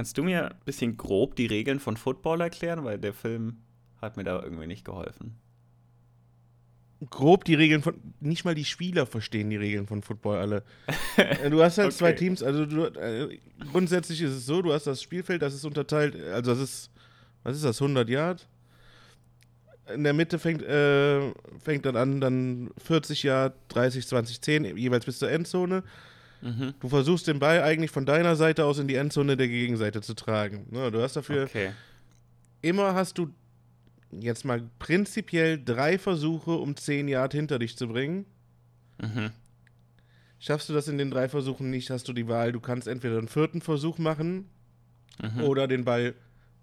Kannst du mir ein bisschen grob die Regeln von Football erklären? Weil der Film hat mir da irgendwie nicht geholfen. Grob die Regeln von. Nicht mal die Spieler verstehen die Regeln von Football alle. Du hast halt okay. zwei Teams, also du, äh, grundsätzlich ist es so, du hast das Spielfeld, das ist unterteilt, also das ist, was ist das, 100 Yard? In der Mitte fängt, äh, fängt dann an, dann 40 Yard, 30, 20, 10, jeweils bis zur Endzone. Mhm. Du versuchst den Ball eigentlich von deiner Seite aus in die Endzone der Gegenseite zu tragen. Ne, du hast dafür. Okay. Immer hast du jetzt mal prinzipiell drei Versuche, um 10 Yard hinter dich zu bringen. Mhm. Schaffst du das in den drei Versuchen nicht, hast du die Wahl, du kannst entweder einen vierten Versuch machen mhm. oder den Ball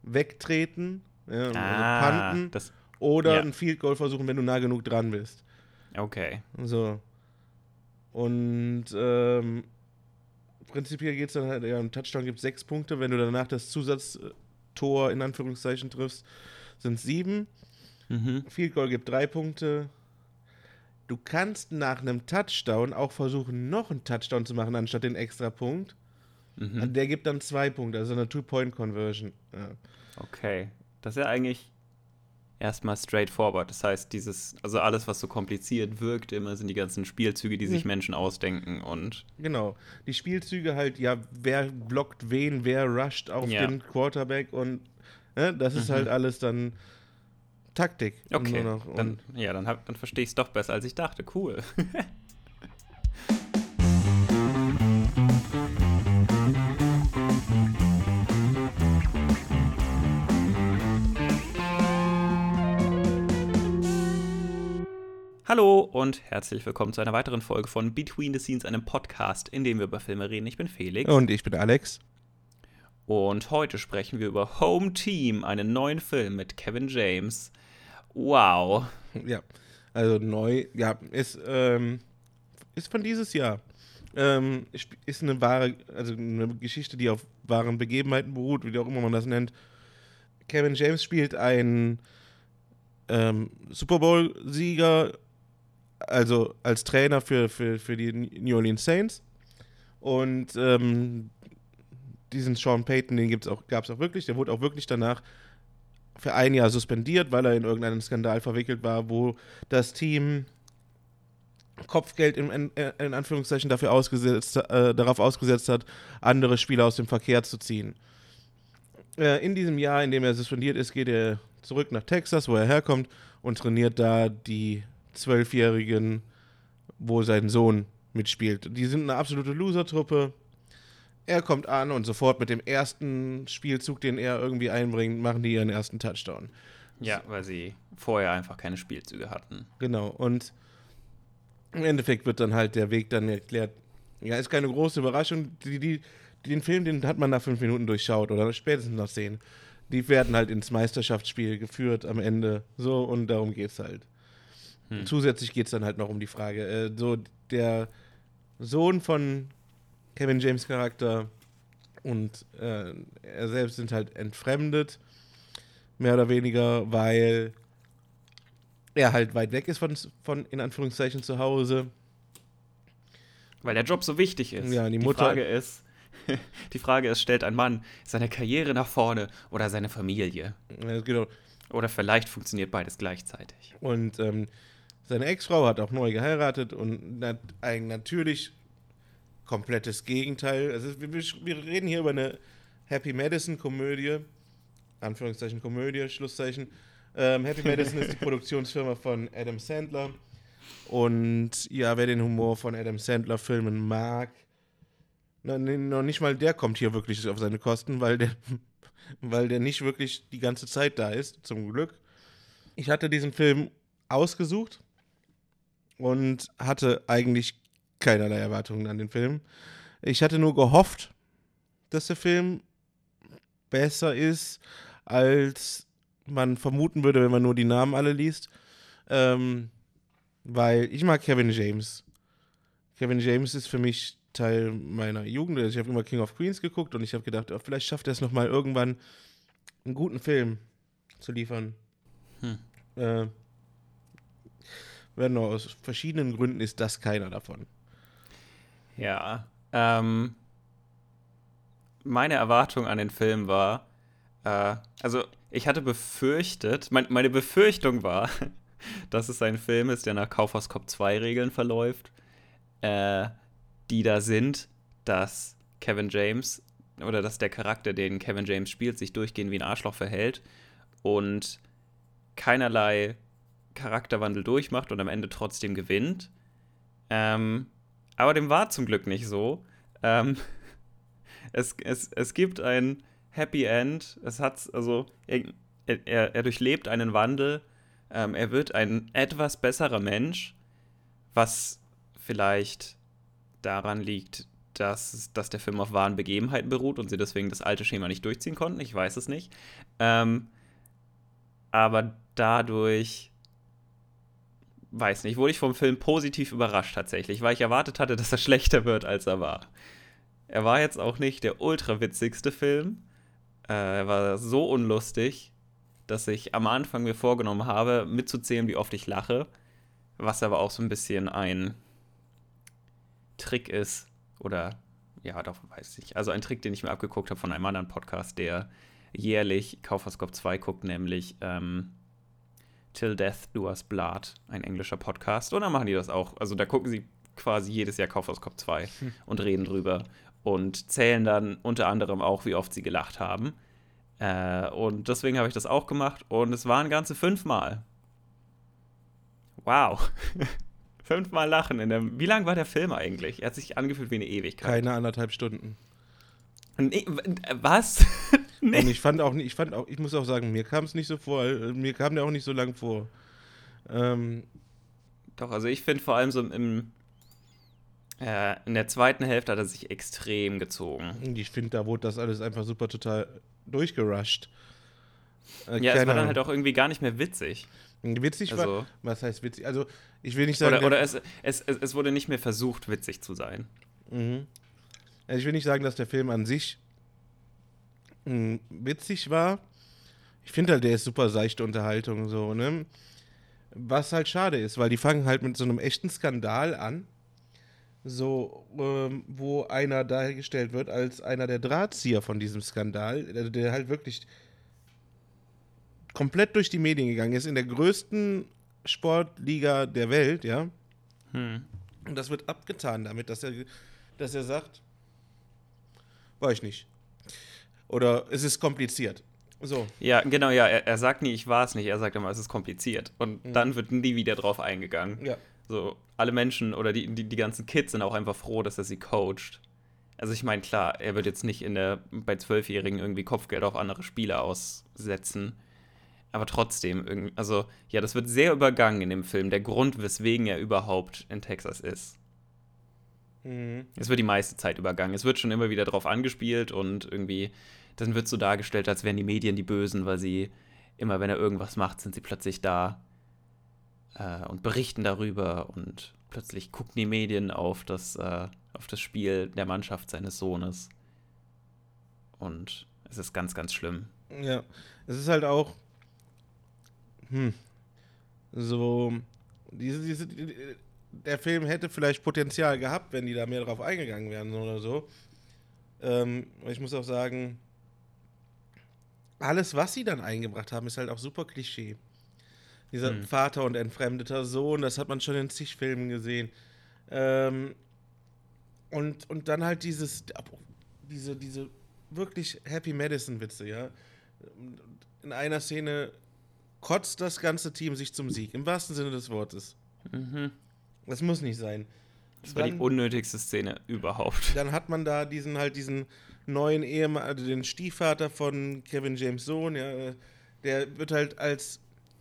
wegtreten, ja, also ah, also panten, das, oder ja. einen Field Goal versuchen, wenn du nah genug dran bist. Okay. So. Und ähm, prinzipiell geht es dann halt, ja, im Touchdown gibt es sechs Punkte. Wenn du danach das Zusatztor in Anführungszeichen triffst, sind es sieben. Mhm. Field Goal gibt drei Punkte. Du kannst nach einem Touchdown auch versuchen, noch einen Touchdown zu machen, anstatt den extra Punkt. Mhm. Der gibt dann zwei Punkte, also eine Two-Point-Conversion. Ja. Okay. Das ist ja eigentlich erstmal straightforward. Das heißt, dieses, also alles, was so kompliziert wirkt, immer sind die ganzen Spielzüge, die sich mhm. Menschen ausdenken und. Genau. Die Spielzüge halt, ja, wer blockt wen, wer rusht auf ja. den Quarterback und ne, das ist halt mhm. halt alles dann Taktik. Okay. Dann, ja, dann, dann verstehe ich es doch besser, als ich dachte. Cool. Hallo und herzlich willkommen zu einer weiteren Folge von Between the Scenes, einem Podcast, in dem wir über Filme reden. Ich bin Felix. Und ich bin Alex. Und heute sprechen wir über Home Team, einen neuen Film mit Kevin James. Wow. Ja, also neu, ja, ist, ähm, ist von dieses Jahr. Ähm, ist eine wahre, also eine Geschichte, die auf wahren Begebenheiten beruht, wie auch immer man das nennt. Kevin James spielt einen ähm, Super Bowl-Sieger also als Trainer für, für, für die New Orleans Saints. Und ähm, diesen Sean Payton, den gab es auch wirklich, der wurde auch wirklich danach für ein Jahr suspendiert, weil er in irgendeinen Skandal verwickelt war, wo das Team Kopfgeld in, in, in Anführungszeichen dafür ausgesetzt, äh, darauf ausgesetzt hat, andere Spieler aus dem Verkehr zu ziehen. Äh, in diesem Jahr, in dem er suspendiert ist, geht er zurück nach Texas, wo er herkommt, und trainiert da die Zwölfjährigen, wo sein Sohn mitspielt. Die sind eine absolute Loser-Truppe. Er kommt an und sofort mit dem ersten Spielzug, den er irgendwie einbringt, machen die ihren ersten Touchdown. Ja, weil sie vorher einfach keine Spielzüge hatten. Genau, und im Endeffekt wird dann halt der Weg dann erklärt. Ja, ist keine große Überraschung. Die, die, den Film, den hat man nach fünf Minuten durchschaut oder spätestens nach zehn. Die werden halt ins Meisterschaftsspiel geführt am Ende. So, und darum geht's halt. Hm. Zusätzlich geht es dann halt noch um die Frage, äh, so der Sohn von Kevin James Charakter und äh, er selbst sind halt entfremdet, mehr oder weniger, weil er halt weit weg ist von, von in Anführungszeichen zu Hause. Weil der Job so wichtig ist. Ja, die, die Mutter. Frage ist, die Frage ist, stellt ein Mann seine Karriere nach vorne oder seine Familie? Ja, genau. Oder vielleicht funktioniert beides gleichzeitig. Und ähm, seine Ex-Frau hat auch neu geheiratet und nat ein natürlich komplettes Gegenteil. Also wir, wir reden hier über eine Happy Madison-Komödie. Anführungszeichen Komödie, Schlusszeichen. Ähm, Happy Madison ist die Produktionsfirma von Adam Sandler. Und ja, wer den Humor von Adam Sandler-Filmen mag, na, noch nicht mal der kommt hier wirklich auf seine Kosten, weil der, weil der nicht wirklich die ganze Zeit da ist, zum Glück. Ich hatte diesen Film ausgesucht, und hatte eigentlich keinerlei Erwartungen an den Film. Ich hatte nur gehofft, dass der Film besser ist, als man vermuten würde, wenn man nur die Namen alle liest. Ähm, weil ich mag Kevin James. Kevin James ist für mich Teil meiner Jugend. Ich habe immer King of Queens geguckt und ich habe gedacht, oh, vielleicht schafft er es nochmal irgendwann, einen guten Film zu liefern. Hm. Äh, werden aus verschiedenen Gründen ist das keiner davon. Ja. Ähm, meine Erwartung an den Film war, äh, also ich hatte befürchtet, mein, meine Befürchtung war, dass es ein Film ist, der nach Kaufhaus Cop 2 Regeln verläuft, äh, die da sind, dass Kevin James oder dass der Charakter, den Kevin James spielt, sich durchgehend wie ein Arschloch verhält und keinerlei Charakterwandel durchmacht und am Ende trotzdem gewinnt. Ähm, aber dem war zum Glück nicht so. Ähm, es, es, es gibt ein Happy End. Es hat, also, er, er, er durchlebt einen Wandel. Ähm, er wird ein etwas besserer Mensch, was vielleicht daran liegt, dass, dass der Film auf wahren Begebenheiten beruht und sie deswegen das alte Schema nicht durchziehen konnten. Ich weiß es nicht. Ähm, aber dadurch, weiß nicht, wurde ich vom Film positiv überrascht tatsächlich, weil ich erwartet hatte, dass er schlechter wird, als er war. Er war jetzt auch nicht der ultra witzigste Film. Äh, er war so unlustig, dass ich am Anfang mir vorgenommen habe, mitzuzählen, wie oft ich lache. Was aber auch so ein bisschen ein Trick ist. Oder, ja, doch, weiß ich. Also ein Trick, den ich mir abgeguckt habe von einem anderen Podcast, der jährlich Kaufhauscop 2 guckt, nämlich ähm, Till Death Do Us Blood, ein englischer Podcast. Und dann machen die das auch. Also da gucken sie quasi jedes Jahr Kaufhauscop 2 hm. und reden drüber und zählen dann unter anderem auch, wie oft sie gelacht haben. Äh, und deswegen habe ich das auch gemacht und es waren ganze fünfmal. Wow. fünfmal lachen. In der, wie lang war der Film eigentlich? Er hat sich angefühlt wie eine Ewigkeit. Keine anderthalb Stunden. Nee, was? nee. Und ich fand auch, ich fand auch, ich muss auch sagen, mir kam es nicht so vor, äh, mir kam der auch nicht so lang vor. Ähm, Doch, also ich finde vor allem so im, äh, in der zweiten Hälfte hat er sich extrem gezogen. Ich finde, da wurde das alles einfach super total durchgerusht. Äh, ja, es war dann halt auch irgendwie gar nicht mehr witzig. Witzig also, war, was heißt witzig? Also, ich will nicht sagen. Oder, oder es, es, es, es, wurde nicht mehr versucht, witzig zu sein. Mhm. Also ich will nicht sagen, dass der Film an sich mh, witzig war. Ich finde halt, der ist super seichte Unterhaltung, so, ne? Was halt schade ist, weil die fangen halt mit so einem echten Skandal an so, ähm, wo einer dargestellt wird als einer der Drahtzieher von diesem Skandal, der, der, halt wirklich komplett durch die Medien gegangen ist, in der größten Sportliga der Welt, ja. Hm. Und das wird abgetan damit, dass er, dass er sagt, war ich nicht. Oder es ist kompliziert. So. Ja, genau, ja. Er, er sagt nie, ich war es nicht. Er sagt immer, es ist kompliziert. Und mhm. dann wird nie wieder drauf eingegangen. Ja. So, alle Menschen oder die, die, die ganzen Kids sind auch einfach froh, dass er sie coacht. Also ich meine, klar, er wird jetzt nicht in der, bei Zwölfjährigen irgendwie Kopfgeld auf andere Spieler aussetzen. Aber trotzdem, also ja, das wird sehr übergangen in dem Film, der Grund, weswegen er überhaupt in Texas ist. Mhm. Es wird die meiste Zeit übergangen. Es wird schon immer wieder drauf angespielt und irgendwie, dann wird so dargestellt, als wären die Medien die Bösen, weil sie immer, wenn er irgendwas macht, sind sie plötzlich da äh, und berichten darüber und plötzlich gucken die Medien auf das, äh, auf das Spiel der Mannschaft seines Sohnes. Und es ist ganz, ganz schlimm. Ja, es ist halt auch hm, so diese, diese, der Film hätte vielleicht Potenzial gehabt, wenn die da mehr drauf eingegangen wären oder so. Ähm, ich muss auch sagen, alles, was sie dann eingebracht haben, ist halt auch super Klischee. Dieser hm. Vater und entfremdeter Sohn, das hat man schon in zig Filmen gesehen. Ähm, und, und dann halt dieses, diese, diese wirklich Happy Madison-Witze, ja. In einer Szene kotzt das ganze Team sich zum Sieg, im wahrsten Sinne des Wortes. Mhm. Das muss nicht sein. Das war dann, die unnötigste Szene überhaupt. Dann hat man da diesen halt diesen neuen Ehemann, also den Stiefvater von Kevin James Sohn, ja, der wird halt als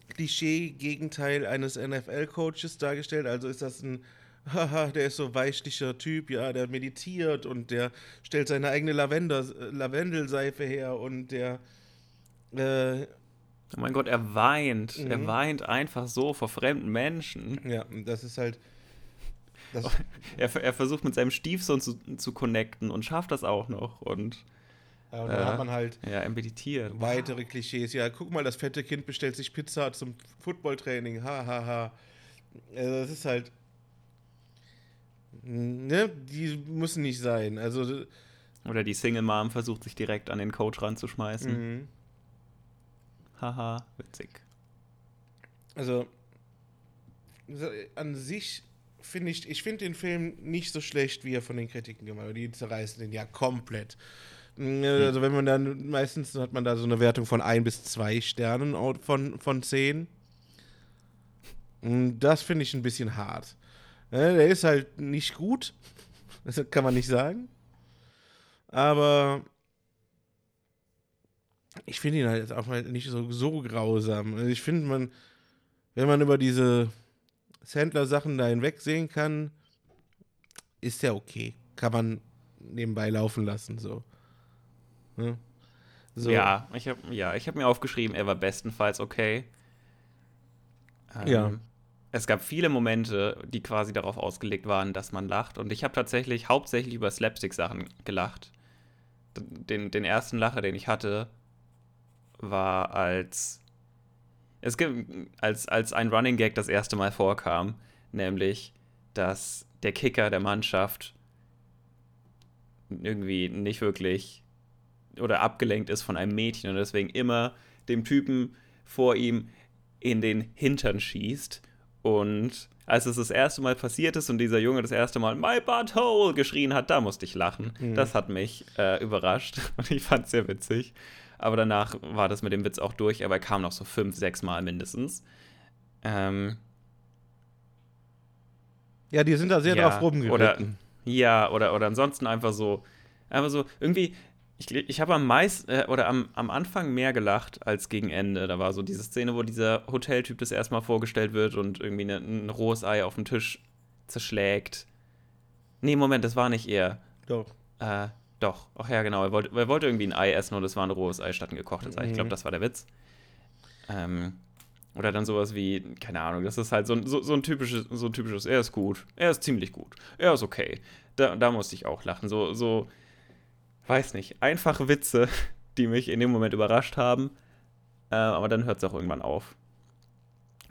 Klischee-Gegenteil eines NFL-Coaches dargestellt. Also ist das ein, haha, der ist so weichlicher Typ, ja, der meditiert und der stellt seine eigene Lavender, Lavendelseife her und der. Äh, oh mein Gott, er weint. Mhm. Er weint einfach so vor fremden Menschen. Ja, das ist halt. Er, er versucht mit seinem Stiefsohn zu, zu connecten und schafft das auch noch. Und ja, und dann ja. hat man halt ja, er meditiert. weitere Klischees. Ja, guck mal, das fette Kind bestellt sich Pizza zum Footballtraining. Ha, ha, ha. Also das ist halt. Ne, die müssen nicht sein. Also. Oder die Single Mom versucht sich direkt an den Coach ranzuschmeißen. Mhm. Haha, witzig. Also, so, an sich finde ich, ich finde den Film nicht so schlecht, wie er von den Kritiken gemacht wird. Die zerreißen den ja komplett. Mm, Also, wenn man dann, meistens hat man da so eine Wertung von ein bis zwei Sternen von, von zehn. Und Das finde ich ein bisschen hart. Ja, Der ist halt nicht gut. Das kann man nicht sagen. Aber ich finde ihn halt auch mal nicht so, so grausam. Also ich finde, man, wenn man über diese Sandler-Sachen da hinwegsehen kann, ist der okay. Kann man nebenbei laufen lassen, so. Ne? so. Ja, ich habe ja, ich hab mir aufgeschrieben, er war bestenfalls okay. Ähm, Ja. Es gab viele Momente, die quasi darauf ausgelegt waren, dass man lacht. Und ich habe tatsächlich hauptsächlich über Slapstick-Sachen gelacht. Den, den ersten Lacher, den ich hatte, war als es gibt als, als ein Running Gag das erste Mal vorkam, nämlich, dass der Kicker der Mannschaft irgendwie nicht wirklich oder abgelenkt ist von einem Mädchen und deswegen immer dem Typen vor ihm in den Hintern schießt. Und als es das erste Mal passiert ist und dieser Junge das erste Mal My Butthole geschrien hat, da musste ich lachen. Das hat mich äh, überrascht und ich fand es sehr witzig. Aber danach war das mit dem Witz auch durch, aber er kam noch so fünf, sechs Mal mindestens. Ähm, Ja, die sind da sehr Ja, drauf rumgeritten. oder- Ja, oder, oder ansonsten einfach so, einfach so, irgendwie, ich, ich habe am meisten, äh, oder am, am Anfang mehr gelacht als gegen Ende. Da war so diese Szene, wo dieser Hoteltyp das erstmal vorgestellt wird und irgendwie ne, ein rohes Ei auf dem Tisch zerschlägt. Nee, Moment, das war nicht er. Doch. Äh, doch, ach ja, genau. Er wollte, er wollte irgendwie ein Ei essen und es war ein rohes Ei statt ein gekochtes Ei. Ich glaube, Mhm. das war der Witz. Ähm, oder dann sowas wie, keine Ahnung, das ist halt so, ein- so, so ein typisches, so ein typisches, er ist gut, er ist ziemlich gut, er ist okay. Da, da musste ich auch lachen. So, so, weiß nicht, einfache Witze, die mich in dem Moment überrascht haben. Äh, aber dann hört es auch irgendwann auf.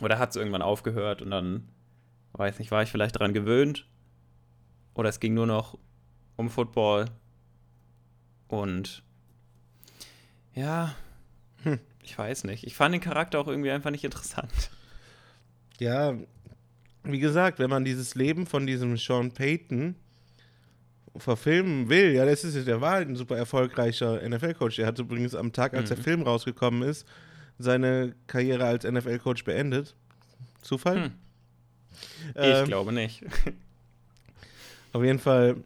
Oder hat es irgendwann aufgehört und dann, weiß nicht, war ich vielleicht daran gewöhnt. Oder es ging nur noch um Football. Und ja, Hm. ich weiß nicht. Ich fand den Charakter auch irgendwie einfach nicht interessant. Ja, wie gesagt, wenn man dieses Leben von diesem Sean Payton verfilmen will, ja, das ist der war halt ein super erfolgreicher NFL-Coach. Er hat übrigens am Tag, als der Mhm. Film rausgekommen ist, seine Karriere als NFL-Coach beendet. Zufall? Hm. Ich Ähm, glaube nicht. Auf jeden Fall,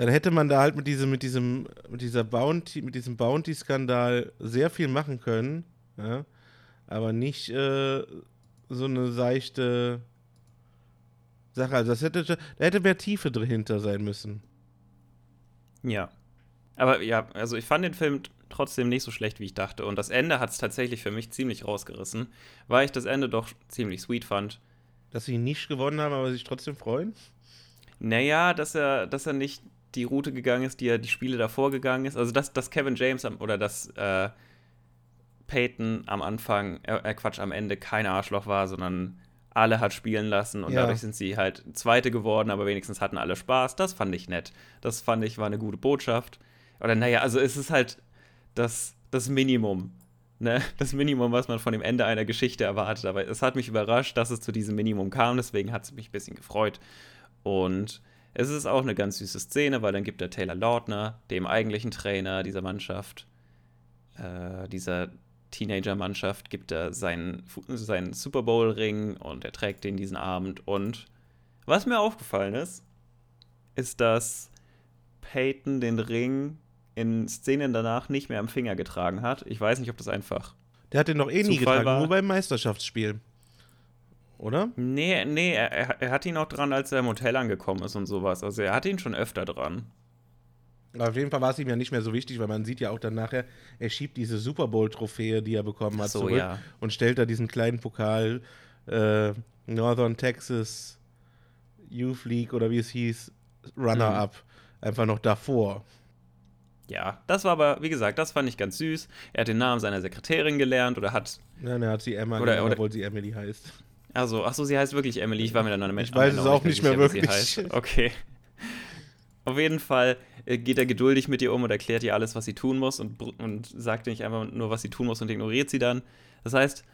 dann hätte man da halt mit diesem, mit diesem, mit dieser Bounty, mit diesem Bounty-Skandal sehr viel machen können, ja, aber nicht äh, so eine seichte Sache. Also das hätte, da hätte mehr Tiefe dahinter sein müssen. Ja. Aber ja, also ich fand den Film trotzdem nicht so schlecht, wie ich dachte. Und das Ende hat es tatsächlich für mich ziemlich rausgerissen, weil ich das Ende doch ziemlich sweet fand. Dass sie nicht gewonnen haben, aber sich trotzdem freuen. Naja, dass er, dass er nicht die Route gegangen ist, die er die Spiele davor gegangen ist. Also, dass, dass Kevin James am, oder dass äh, Peyton am Anfang, äh, äh, Quatsch, am Ende kein Arschloch war, sondern alle hat spielen lassen und Ja. dadurch sind sie halt Zweite geworden, aber wenigstens hatten alle Spaß. Das fand ich nett. Das fand ich war eine gute Botschaft. Oder naja, also es ist halt das, das Minimum. Ne? Das Minimum, was man von dem Ende einer Geschichte erwartet. Aber es hat mich überrascht, dass es zu diesem Minimum kam, deswegen hat es mich ein bisschen gefreut. Und es ist auch eine ganz süße Szene, weil dann gibt der Taylor Lautner, dem eigentlichen Trainer dieser Mannschaft, äh, dieser Teenager-Mannschaft, gibt er seinen, seinen Super Bowl-Ring und er trägt den diesen Abend. Und was mir aufgefallen ist, ist, dass Peyton den Ring in Szenen danach nicht mehr am Finger getragen hat. Ich weiß nicht, ob das einfach Der hat den noch eh nie getragen, war- nur beim Meisterschaftsspiel. Oder? Nee, nee, er, er hat ihn auch dran, als er im Hotel angekommen ist und sowas. Also er hat ihn schon öfter dran. Aber auf jeden Fall war es ihm ja nicht mehr so wichtig, weil man sieht ja auch dann nachher, er schiebt diese Super Bowl-Trophäe, die er bekommen hat, so, zurück ja. und stellt da diesen kleinen Pokal äh, Northern Texas Youth League oder wie es hieß, Runner-Up, einfach noch davor. Ja, das war aber, wie gesagt, das fand ich ganz süß. Er hat den Namen seiner Sekretärin gelernt oder hat. Nein, er hat sie Emma, Oder- genannt, oder- obwohl sie Emily heißt. Also, ach so, sie heißt wirklich Emily. Ich war mir dann noch Ich weiß es auch nicht mehr sicher, wirklich. heißt. Okay. Auf jeden Fall äh, geht er geduldig mit ihr um und erklärt ihr alles, was sie tun muss und, und sagt nicht einfach nur, was sie tun muss und ignoriert sie dann. Das heißt,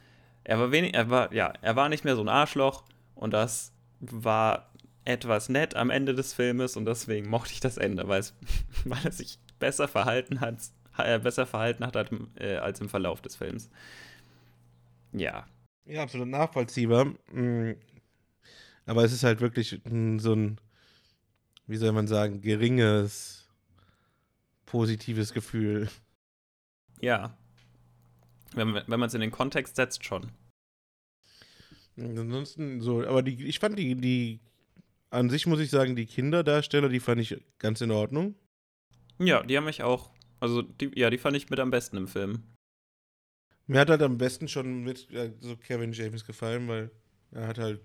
er war wenig, er war, ja, er war nicht mehr so ein Arschloch und das war etwas nett am Ende des Filmes und deswegen mochte ich das Ende, weil, es, weil er sich besser verhalten hat, äh, besser verhalten hat äh, als im Verlauf des Films. Ja. Ja, absolut nachvollziehbar. Mm. Aber es ist halt wirklich so ein, wie soll man sagen, geringes, positives Gefühl. Ja. Wenn, wenn man es in den Kontext setzt, schon. Ansonsten so, aber die, ich fand die, die, an sich muss ich sagen, die Kinderdarsteller, die fand ich ganz in Ordnung. Ja, die haben mich auch, also die, ja, die fand ich mit am besten im Film. Mir hat halt am besten schon mit äh, so Kevin James gefallen, weil er hat halt,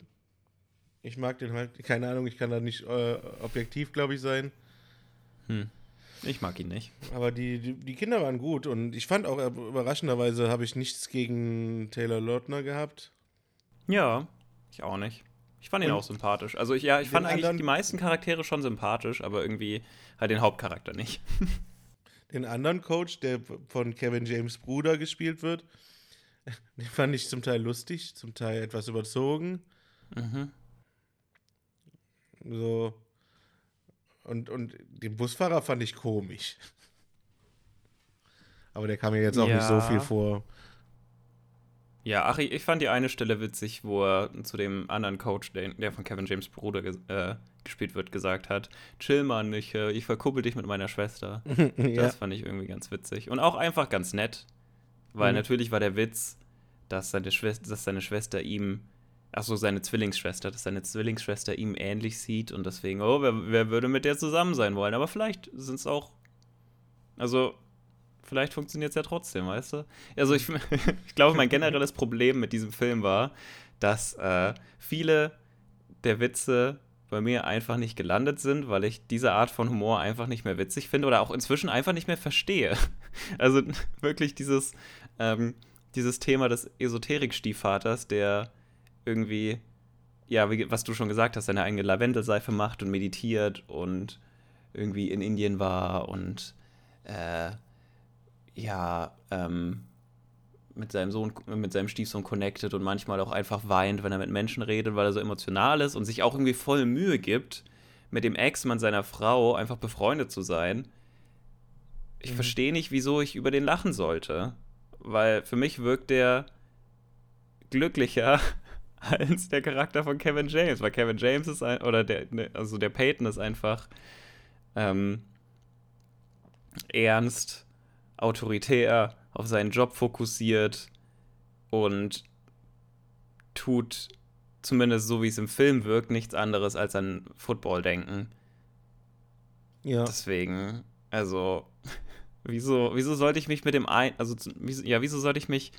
ich mag den halt, keine Ahnung, ich kann da nicht äh, objektiv, glaube ich, sein. Hm. Ich mag ihn nicht. Aber die, die, die, Kinder waren gut und ich fand auch äh, überraschenderweise habe ich nichts gegen Taylor Lautner gehabt. Ja, ich auch nicht. Ich fand ihn und auch sympathisch. Also ich, ja, ich fand eigentlich die meisten Charaktere schon sympathisch, aber irgendwie halt den Hauptcharakter nicht. Den anderen Coach, der von Kevin James Bruder gespielt wird, den fand ich zum Teil lustig, zum Teil etwas überzogen. Mhm. So. Und, und den Busfahrer fand ich komisch. Aber der kam mir jetzt auch ja. nicht so viel vor. Ja, ach, ich, fand die eine Stelle witzig, wo er zu dem anderen Coach, der, der von Kevin James Bruder äh, gespielt wird, gesagt hat: Chill, Mann, ich, äh, ich verkuppel dich mit meiner Schwester. ja. Das fand ich irgendwie ganz witzig. Und auch einfach ganz nett, weil mhm. natürlich war der Witz, dass seine, Schwester, dass seine Schwester ihm, ach so, seine Zwillingsschwester, dass seine Zwillingsschwester ihm ähnlich sieht und deswegen, oh, wer, wer würde mit der zusammen sein wollen? Aber vielleicht sind es auch, also vielleicht funktioniert es ja trotzdem, weißt du? Also ich, ich glaube, mein generelles Problem mit diesem Film war, dass äh, viele der Witze bei mir einfach nicht gelandet sind, weil ich diese Art von Humor einfach nicht mehr witzig finde oder auch inzwischen einfach nicht mehr verstehe. Also wirklich dieses, ähm, dieses Thema des Esoterik-Stiefvaters, der irgendwie, ja, wie, was du schon gesagt hast, seine eigene Lavendelseife macht und meditiert und irgendwie in Indien war und äh, ja, ähm, mit seinem Sohn, mit seinem Stiefsohn connected und manchmal auch einfach weint, wenn er mit Menschen redet, weil er so emotional ist und sich auch irgendwie voll Mühe gibt, mit dem Ex-Mann seiner Frau einfach befreundet zu sein. Ich mhm. verstehe nicht, wieso ich über den lachen sollte. Weil für mich wirkt der glücklicher als der Charakter von Kevin James. Weil Kevin James ist ein, oder der, ne, also der Peyton ist einfach ähm, ernst, autoritär, auf seinen Job fokussiert und tut, zumindest so wie es im Film wirkt, nichts anderes als an Football denken. Ja. Deswegen, also, wieso, wieso sollte ich mich mit dem einen, also, ja, wieso sollte ich mich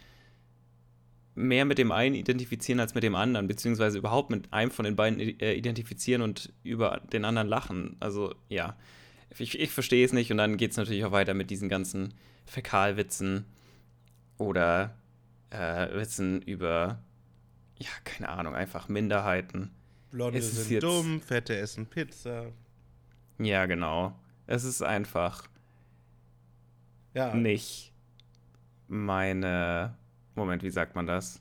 mehr mit dem einen identifizieren als mit dem anderen, beziehungsweise überhaupt mit einem von den beiden äh, identifizieren und über den anderen lachen? Also, ja, ich, ich verstehe es nicht und dann geht es natürlich auch weiter mit diesen ganzen Fäkalwitzen oder äh, Witzen über, ja, keine Ahnung, einfach Minderheiten. Blonde es sind jetzt, dumm, Fette essen Pizza. Ja, genau. Es ist einfach ja. nicht meine. Moment, wie sagt man das?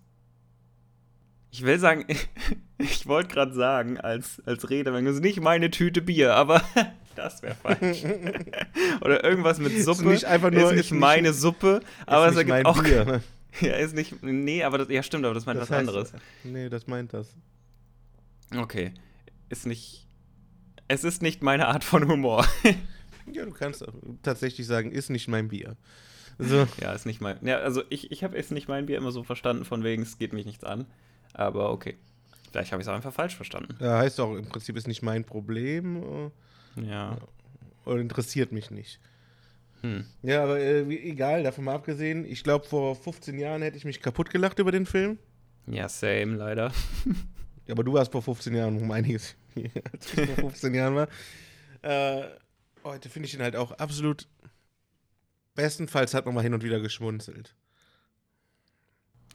Ich will sagen, ich wollte gerade sagen, als, als Redewendung, es ist nicht meine Tüte Bier, aber das wäre falsch. Oder irgendwas mit Suppe. Ist nicht einfach nur ist nicht meine nicht, Suppe, aber es ergibt auch. Bier, ne? Ja, ist nicht. Nee, aber das. Ja, stimmt, aber das meint das was heißt, anderes. Nee, das meint das. Okay. Ist nicht. Es ist nicht meine Art von Humor. ja, du kannst tatsächlich sagen, ist nicht mein Bier. So. Ja, ist nicht mein. Ja, also ich, ich habe es nicht mein Bier immer so verstanden, von wegen, es geht mich nichts an. Aber okay. Vielleicht habe ich es auch einfach falsch verstanden. Ja, heißt auch, im Prinzip ist nicht mein Problem. Ja. Und interessiert mich nicht. Hm. Ja, aber äh, egal, davon mal abgesehen. Ich glaube, vor 15 Jahren hätte ich mich kaputt gelacht über den Film. Ja, same, leider. ja, aber du warst vor 15 Jahren um einiges, als ich vor 15 Jahren war. Äh, heute finde ich ihn halt auch absolut. Bestenfalls hat man mal hin und wieder geschmunzelt.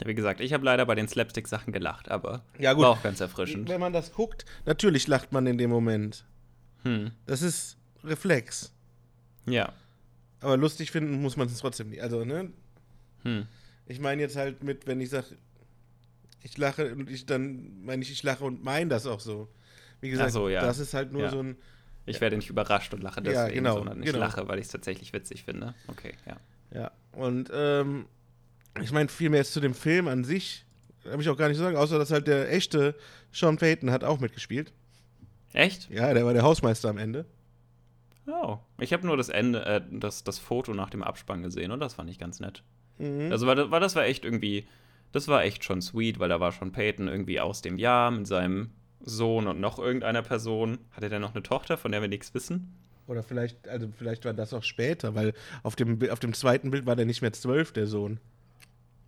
Ja, wie gesagt, ich habe leider bei den Slapstick-Sachen gelacht, aber ja, gut. war auch ganz erfrischend. Wenn man das guckt, natürlich lacht man in dem Moment. Hm. Das ist Reflex. Ja. Aber lustig finden muss man es trotzdem nicht. Also, ne? Hm. Ich meine jetzt halt mit, wenn ich sage, ich lache und ich dann meine ich, ich lache und meine das auch so. Wie gesagt, so, ja. das ist halt nur Ja. so ein. Ich werde nicht überrascht und lache Ja, deswegen, genau, sondern ich genau. lache, weil ich es tatsächlich witzig finde. Okay, ja. Ja. Und ähm, ich meine, viel mehr jetzt zu dem Film an sich habe ich auch gar nicht zu sagen, außer dass halt der echte Sean Payton hat auch mitgespielt. Echt? Ja, der war der Hausmeister am Ende. Oh. Ich habe nur das Ende, äh, das, das Foto nach dem Abspann gesehen und das fand ich ganz nett. Mhm. Also war das, war das war echt irgendwie, das war echt schon sweet, weil da war schon Peyton irgendwie aus dem Jahr mit seinem Sohn und noch irgendeiner Person. Hat er denn noch eine Tochter, von der wir nichts wissen? Oder vielleicht, also vielleicht war das auch später, weil auf dem, auf dem zweiten Bild war der nicht mehr zwölf, der Sohn.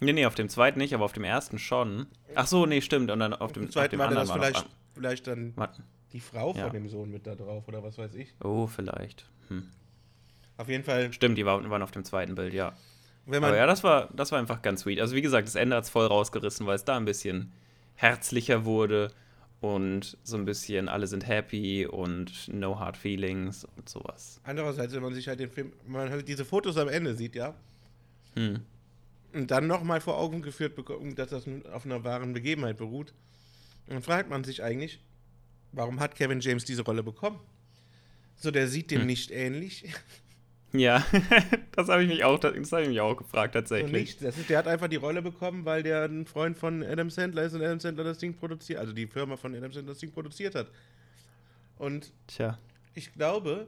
Nee, nee, auf dem zweiten nicht, aber auf dem ersten schon. Ach so, nee, stimmt. Und dann auf dem, Im zweiten auf war dem der anderen das war vielleicht, vielleicht dann Warte. Die Frau Ja. von dem Sohn mit da drauf oder was weiß ich. Oh, vielleicht. Hm. Auf jeden Fall, Stimmt, die waren, waren auf dem zweiten Bild, ja. Aber ja, das war, das war einfach ganz sweet. Also wie gesagt, das Ende hat es voll rausgerissen, weil es da ein bisschen herzlicher wurde und so ein bisschen alle sind happy und no hard feelings und sowas. andererseits, wenn man sich halt den Film, wenn man halt diese Fotos am Ende sieht, ja, Hm. und dann nochmal vor Augen geführt bekommt, dass das auf einer wahren Begebenheit beruht, dann fragt man sich eigentlich, warum hat Kevin James diese Rolle bekommen? So, der sieht dem Hm. nicht ähnlich. Ja, das habe ich mich auch, das habe ich mich auch gefragt So tatsächlich. nicht. Das ist, der hat einfach die Rolle bekommen, weil der ein Freund von Adam Sandler ist und Adam Sandler das Ding produziert, also die Firma von Adam Sandler das Ding produziert hat. Und Tja. ich glaube,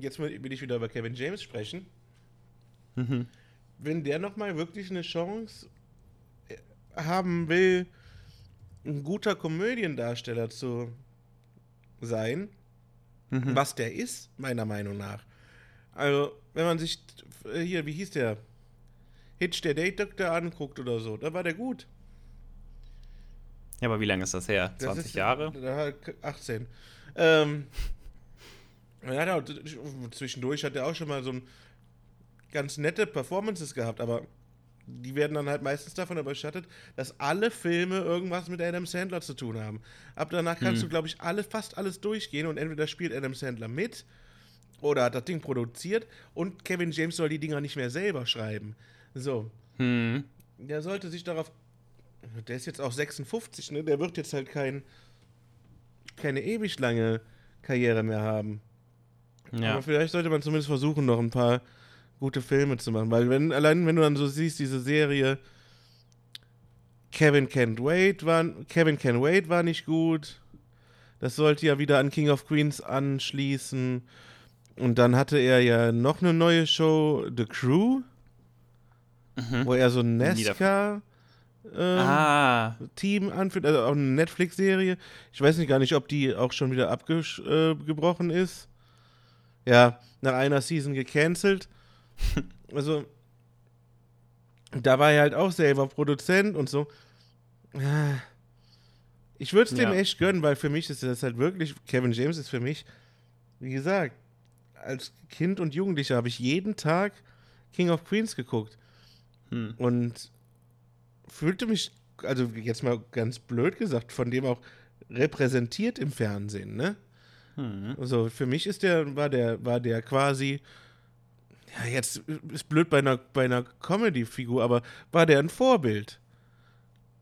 jetzt will ich wieder über Kevin James sprechen, Mhm. wenn der nochmal wirklich eine Chance äh, haben will, ein guter Komödiendarsteller zu sein, Mhm. was der ist, meiner Meinung nach. Also, wenn man sich äh, hier, wie hieß der? Hitch der Date Doctor anguckt oder so, da war der gut. Ja, aber wie lange ist das her? Das 20 ist- Jahre? Da hat 18. Ähm, auch, zwischendurch hat er auch schon mal so ein ganz nette Performances gehabt, aber die werden dann halt meistens davon überschattet, dass alle Filme irgendwas mit Adam Sandler zu tun haben. Ab danach kannst Hm. du, glaube ich, alle, fast alles durchgehen und entweder spielt Adam Sandler mit oder hat das Ding produziert und Kevin James soll die Dinger nicht mehr selber schreiben. So. Hm. Der sollte sich darauf. Der ist jetzt auch 56, ne? Der wird jetzt halt kein, keine ewig lange Karriere mehr haben. Ja. Aber vielleicht sollte man zumindest versuchen, noch ein paar gute Filme zu machen. Weil wenn, allein wenn du dann so siehst, diese Serie Kevin Can't Wait war, Kevin Can Wait war nicht gut. Das sollte ja wieder an King of Queens anschließen. Und dann hatte er ja noch eine neue Show, The Crew, Mhm. wo er so ein Nie Nesca ähm, Ah, Team anführt, also auch eine Netflix-Serie. Ich weiß nicht gar nicht, ob die auch schon wieder abgebrochen ist. Ja, nach einer Season gecancelt. Also, da war er halt auch selber Produzent und so. Ich würde es dem Ja. echt gönnen, weil für mich ist das halt wirklich, Kevin James ist für mich, wie gesagt, als Kind und Jugendlicher habe ich jeden Tag King of Queens geguckt. hm. Und fühlte mich, also jetzt mal ganz blöd gesagt, von dem auch repräsentiert im Fernsehen, ne? Hm. Also für mich ist der, war der, war der quasi, ja, jetzt ist blöd bei einer, bei einer Comedy-Figur, aber war der ein Vorbild.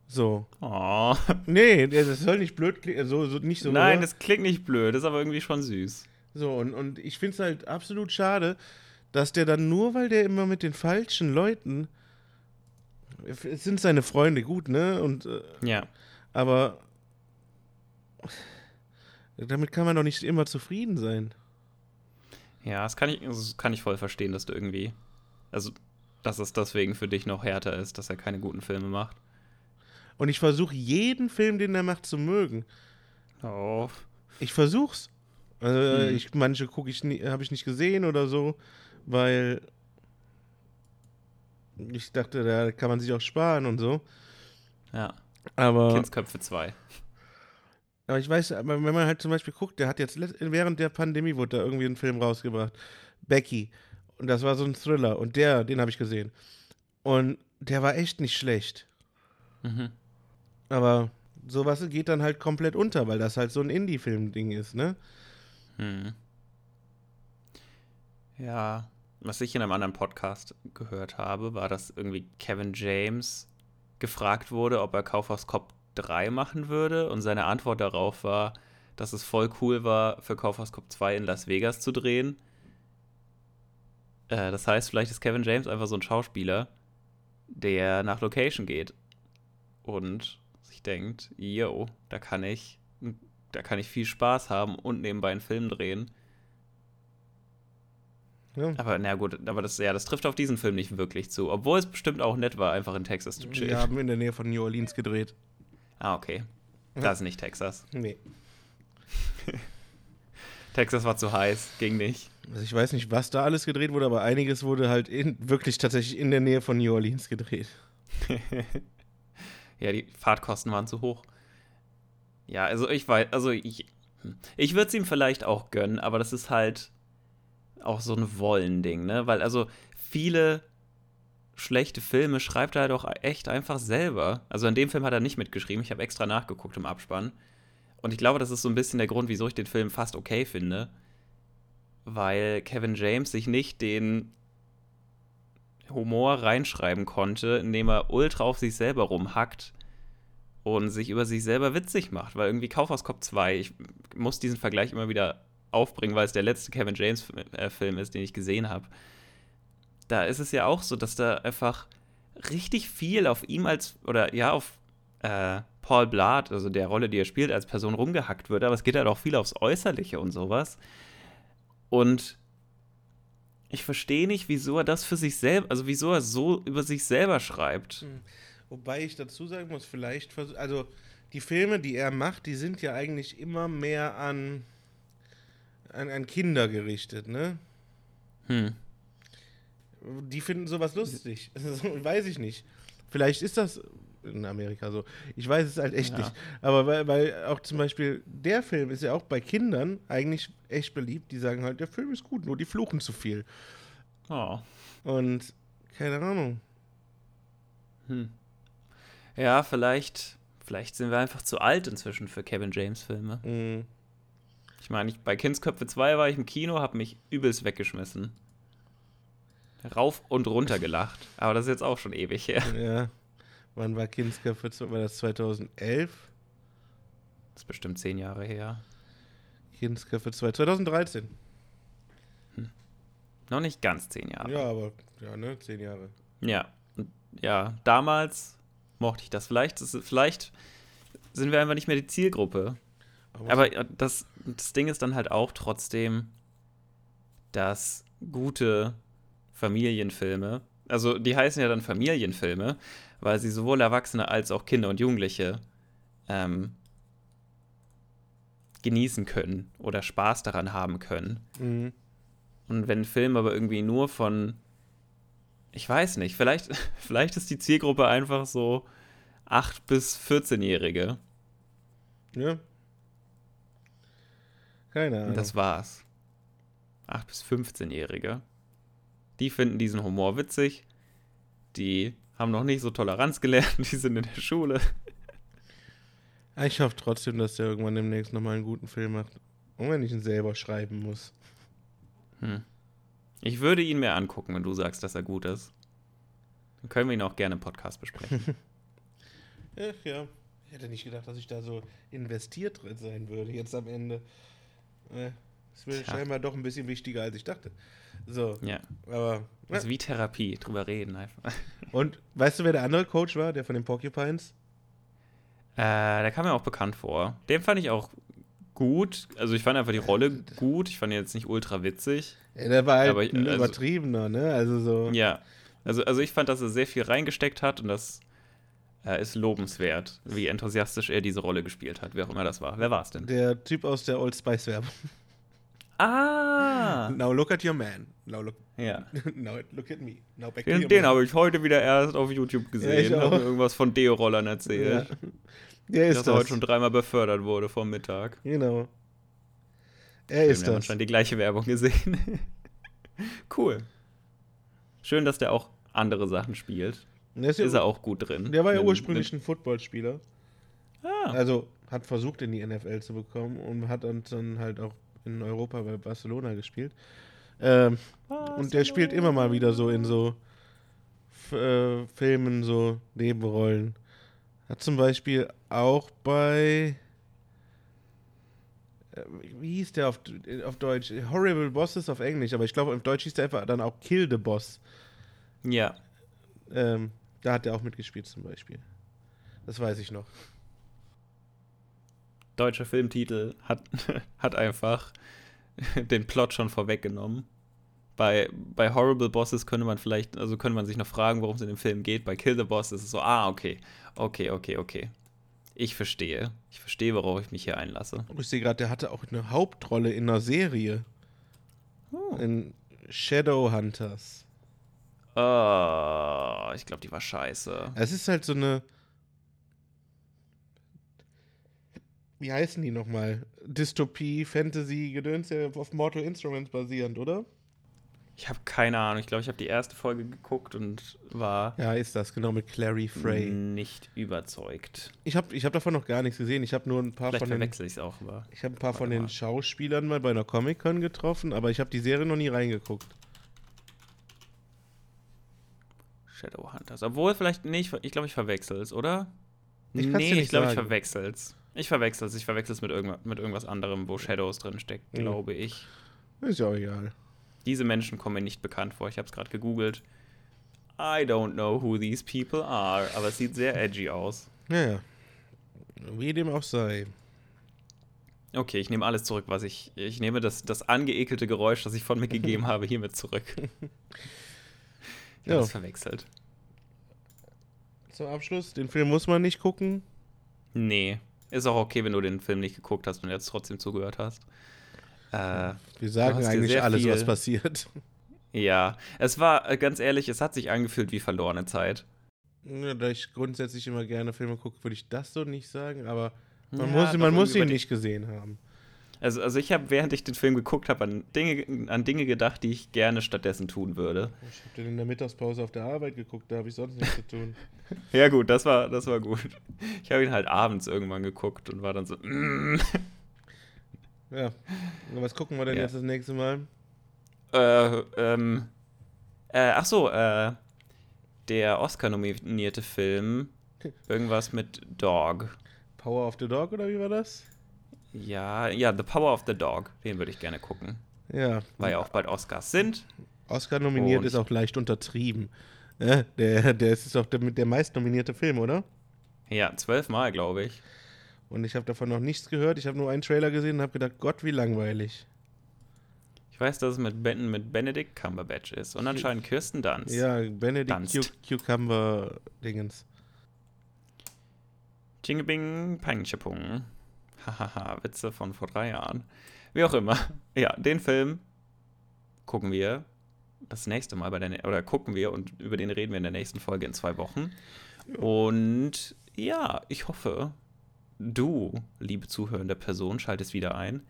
So. Oh. Nee, das soll nicht blöd klingen, so, so nicht so. Nein, oder? das klingt nicht blöd, das ist aber irgendwie schon süß. So, und, und ich finde es halt absolut schade, dass der dann nur, weil der immer mit den falschen Leuten, es sind seine Freunde gut, ne? Und äh, Ja. Aber damit kann man doch nicht immer zufrieden sein. Ja, das kann ich, das kann ich voll verstehen, dass du irgendwie. Also, dass es deswegen für dich noch härter ist, dass er keine guten Filme macht. Und ich versuche jeden Film, den er macht, zu mögen. Oh. Ich versuch's. Also, Hm. ich, manche gucke ich habe ich nicht gesehen oder so, weil ich dachte, da kann man sich auch sparen und so. Ja. Aber, Kindsköpfe 2. aber ich weiß, aber wenn man halt zum Beispiel guckt, der hat jetzt während der Pandemie wurde da irgendwie ein Film rausgebracht. Becky. Und das war so ein Thriller. Und der, den habe ich gesehen. Und der war echt nicht schlecht. Mhm. Aber sowas geht dann halt komplett unter, weil das halt so ein Indie-Film-Ding ist, ne? Hm. Ja, was ich in einem anderen Podcast gehört habe, war, dass irgendwie Kevin James gefragt wurde, ob er Kaufhaus Cop 3 machen würde und seine Antwort darauf war, dass es voll cool war, für Kaufhaus Cop 2 in Las Vegas zu drehen. Äh, das heißt, vielleicht ist Kevin James einfach so ein Schauspieler, der nach Location geht und sich denkt, yo, da kann ich, da kann ich viel Spaß haben und nebenbei einen Film drehen. Ja. Aber na gut, aber das, ja, das trifft auf diesen Film nicht wirklich zu. Obwohl es bestimmt auch nett war, einfach in Texas zu chillen. Wir haben in der Nähe von New Orleans gedreht. Ah, okay. Das ist nicht Texas. Nee. Texas war zu heiß, ging nicht. Also ich weiß nicht, was da alles gedreht wurde, aber einiges wurde halt in, wirklich tatsächlich in der Nähe von New Orleans gedreht. ja, die Fahrtkosten waren zu hoch. Ja, also ich weiß, also ich, hm. ich würde es ihm vielleicht auch gönnen, aber das ist halt auch so ein Wollen-Ding, ne? Weil also viele schlechte Filme schreibt er auch echt einfach selber. Also in dem Film hat er nicht mitgeschrieben. Ich habe extra nachgeguckt im Abspann. Und ich glaube, das ist so ein bisschen der Grund, wieso ich den Film fast okay finde. Weil Kevin James sich nicht den Humor reinschreiben konnte, indem er ultra auf sich selber rumhackt und sich über sich selber witzig macht. Weil irgendwie Kaufhaus Cop 2, ich muss diesen Vergleich immer wieder aufbringen, weil es der letzte Kevin James-Film äh, ist, den ich gesehen habe. Da ist es ja auch so, dass da einfach richtig viel auf ihm als, oder ja, auf äh, Paul Blart, also der Rolle, die er spielt, als Person rumgehackt wird, aber es geht halt auch viel aufs Äußerliche und sowas. Und ich verstehe nicht, wieso er das für sich selber, also wieso er so über sich selber schreibt. Hm. Wobei ich dazu sagen muss, vielleicht, also die Filme, die er macht, die sind ja eigentlich immer mehr an an, an Kinder gerichtet, ne? Hm. Die finden sowas lustig. weiß ich nicht. Vielleicht ist das in Amerika so. Ich weiß es halt echt ja. nicht. Aber weil, weil auch zum Beispiel der Film ist ja auch bei Kindern eigentlich echt beliebt. Die sagen halt, der Film ist gut, nur die fluchen zu viel. Oh. Und keine Ahnung. Hm. Ja, vielleicht, vielleicht sind wir einfach zu alt inzwischen für Kevin James Filme. Mhm. Ich meine, ich, bei Kindsköpfe 2 war ich im Kino, habe mich übelst weggeschmissen. Rauf und runter gelacht. Aber das ist jetzt auch schon ewig her. Ja. Wann war 2? War das 2011? Das ist bestimmt zehn Jahre her. Kindsköpfe 2, 2013. Hm. Noch nicht ganz zehn Jahre. Ja, aber ja, ne, zehn Jahre. Ja, ja, damals mochte ich das. Vielleicht, vielleicht sind wir einfach nicht mehr die Zielgruppe. Aber, Aber das, das Ding ist dann halt auch trotzdem, dass gute Familienfilme, also die heißen ja dann Familienfilme, weil sie sowohl Erwachsene als auch Kinder und Jugendliche ähm, genießen können oder Spaß daran haben können. Mhm. Und wenn ein Film aber irgendwie nur von, ich weiß nicht, vielleicht, vielleicht ist die Zielgruppe einfach so 8- bis 14-Jährige. Ja. Keine Ahnung. Und das war's. 8- bis 15-Jährige. Die finden diesen Humor witzig. Die haben noch nicht so Toleranz gelernt. Die sind in der Schule. Ich hoffe trotzdem, dass der irgendwann demnächst nochmal einen guten Film macht. Und wenn ich ihn selber schreiben muss. Hm. Ich würde ihn mir angucken, wenn du sagst, dass er gut ist. Dann können wir ihn auch gerne im Podcast besprechen. Ach ja. Ich hätte nicht gedacht, dass ich da so investiert drin sein würde, jetzt am Ende. Das wird scheinbar doch ein bisschen wichtiger, als ich dachte. So. Ja. Aber. Das ist wie Therapie, drüber reden einfach. Und weißt du, wer der andere Coach war, der von den Porcupines? Äh, der kam mir auch bekannt vor. Den fand ich auch gut. Also ich fand einfach die Rolle gut. Ich fand ihn jetzt nicht ultra witzig. Ja, der war halt aber ich, also, übertriebener, ne? Also so. Ja. Also, also ich fand, dass er sehr viel reingesteckt hat und das äh, ist lobenswert, wie enthusiastisch er diese Rolle gespielt hat, wer auch immer das war. Wer war es denn? Der Typ aus der Old Spice Werbung. Ah! Now look at your man. Now look, ja. now look at me. Now back den den habe ich heute wieder erst auf YouTube gesehen. Ja, habe irgendwas von Deo-Rollern erzählt. Ja. Der ist dass das. er heute schon dreimal befördert wurde vom Mittag. Genau. Er ist das. Wir haben die gleiche Werbung gesehen. cool. Schön, dass der auch andere Sachen spielt. Ist, ist, er auch gut drin. Der war ja ursprünglich ein Footballspieler. Ah. Also hat versucht, in die NFL zu bekommen und hat dann halt auch in Europa bei Barcelona gespielt. Ähm, und der spielt immer mal wieder so in so äh, Filmen so Nebenrollen. Hat zum Beispiel auch bei äh, wie hieß der auf, auf Deutsch? Horrible Bosses auf Englisch, aber ich glaube, auf Deutsch hieß der einfach dann auch Kill the Boss. Ja. Ähm, da hat er auch mitgespielt zum Beispiel. Das weiß ich noch. Deutscher Filmtitel hat, hat einfach den Plot schon vorweggenommen. Bei, bei Horrible Bosses könnte man vielleicht, also könnte man sich noch fragen, worum es in dem Film geht. Bei Kill the Boss ist es so, ah, okay, okay, okay, okay. Ich verstehe. Ich verstehe, worauf ich mich hier einlasse. Und ich sehe gerade, der hatte auch eine Hauptrolle in einer Serie. Oh. In Shadowhunters. Oh, ich glaube, die war scheiße. Es ist halt so eine. Wie heißen die nochmal? Dystopie, Fantasy, Gedöns, ja auf Mortal Instruments basierend, oder? Ich habe keine Ahnung. Ich glaube, ich habe die erste Folge geguckt und war Ja, ist das, genau, mit Clary Frey. nicht überzeugt. Ich habe ich hab davon noch gar nichts gesehen. Ich habe nur ein paar Vielleicht von den. verwechsel ich es auch, aber Ich habe ein paar von den mal. Schauspielern mal bei einer Comic-Con getroffen, aber ich habe die Serie noch nie reingeguckt. Shadowhunters. Obwohl, vielleicht nicht. Ich glaube, ich verwechsel es, oder? Ich nee, nicht ich glaube, ich sagen. Ich verwechsel es. Ich verwechsel es mit, irgendwa mit irgendwas anderem, wo Shadows drin steckt, Mhm. glaube ich. Ist ja auch egal. Diese Menschen kommen mir nicht bekannt vor. Ich habe es gerade gegoogelt. I don't know who these people are. Aber es sieht sehr edgy aus. Naja. Wie dem auch sei. Okay, ich nehme alles zurück, was ich. Ich nehme das, das angeekelte Geräusch, das ich von mir gegeben habe, hiermit zurück. Ich habe Ja. verwechselt. Zum Abschluss, den Film muss man nicht gucken. Nee. Ist auch okay, wenn du den Film nicht geguckt hast und jetzt trotzdem zugehört hast. Äh, Wir sagen eigentlich alles, viel- was passiert. ja. Es war, äh, ganz ehrlich, es hat sich angefühlt wie verlorene Zeit. Ja, da ich grundsätzlich immer gerne Filme gucke, würde ich das so nicht sagen, aber man Ja, muss, man muss ihn nicht gesehen haben. Also, also ich habe, während ich den Film geguckt habe, an Dinge, an Dinge gedacht, die ich gerne stattdessen tun würde. Ich habe den in der Mittagspause auf der Arbeit geguckt, da habe ich sonst nichts zu tun. Ja gut, das war, das war gut. Ich habe ihn halt abends irgendwann geguckt und war dann so, mm. Ja. Und was gucken wir denn Ja. jetzt das nächste Mal? äh, ähm, äh, ach so, äh, der Oscar-nominierte Film, irgendwas mit Dog. Power of the Dog oder wie war das? Ja, ja, The Power of the Dog, den würde ich gerne gucken, Ja. weil ja auch bald Oscars sind. Oscar nominiert Und- ist auch leicht untertrieben. Ja, der, der ist doch der, der meistnominierte Film, oder? Ja, zwölfmal, glaube ich. Und ich habe davon noch nichts gehört. Ich habe nur einen Trailer gesehen und habe gedacht, Gott, wie langweilig. Ich weiß, dass es mit, ben, mit Benedict Cumberbatch ist und anscheinend Kirsten Dunst. Ja, Benedict Dunst. Cu Cucumber Dingens. Jingebing, Pangchapung. Hahaha, Witze von vor drei Jahren. Wie auch immer. Ja, den Film gucken wir das nächste Mal bei der, oder gucken wir und über den reden wir in der nächsten Folge in zwei Wochen. Und ja, ich hoffe, du, liebe zuhörende Person, schaltest wieder ein.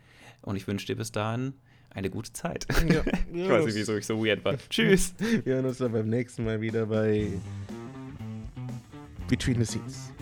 Und ich wünsche dir bis dahin eine gute Zeit. Ja, ich weiß nicht, wieso ich so weird war. Tschüss. Wir hören uns dann beim nächsten Mal wieder bei Between the Scenes.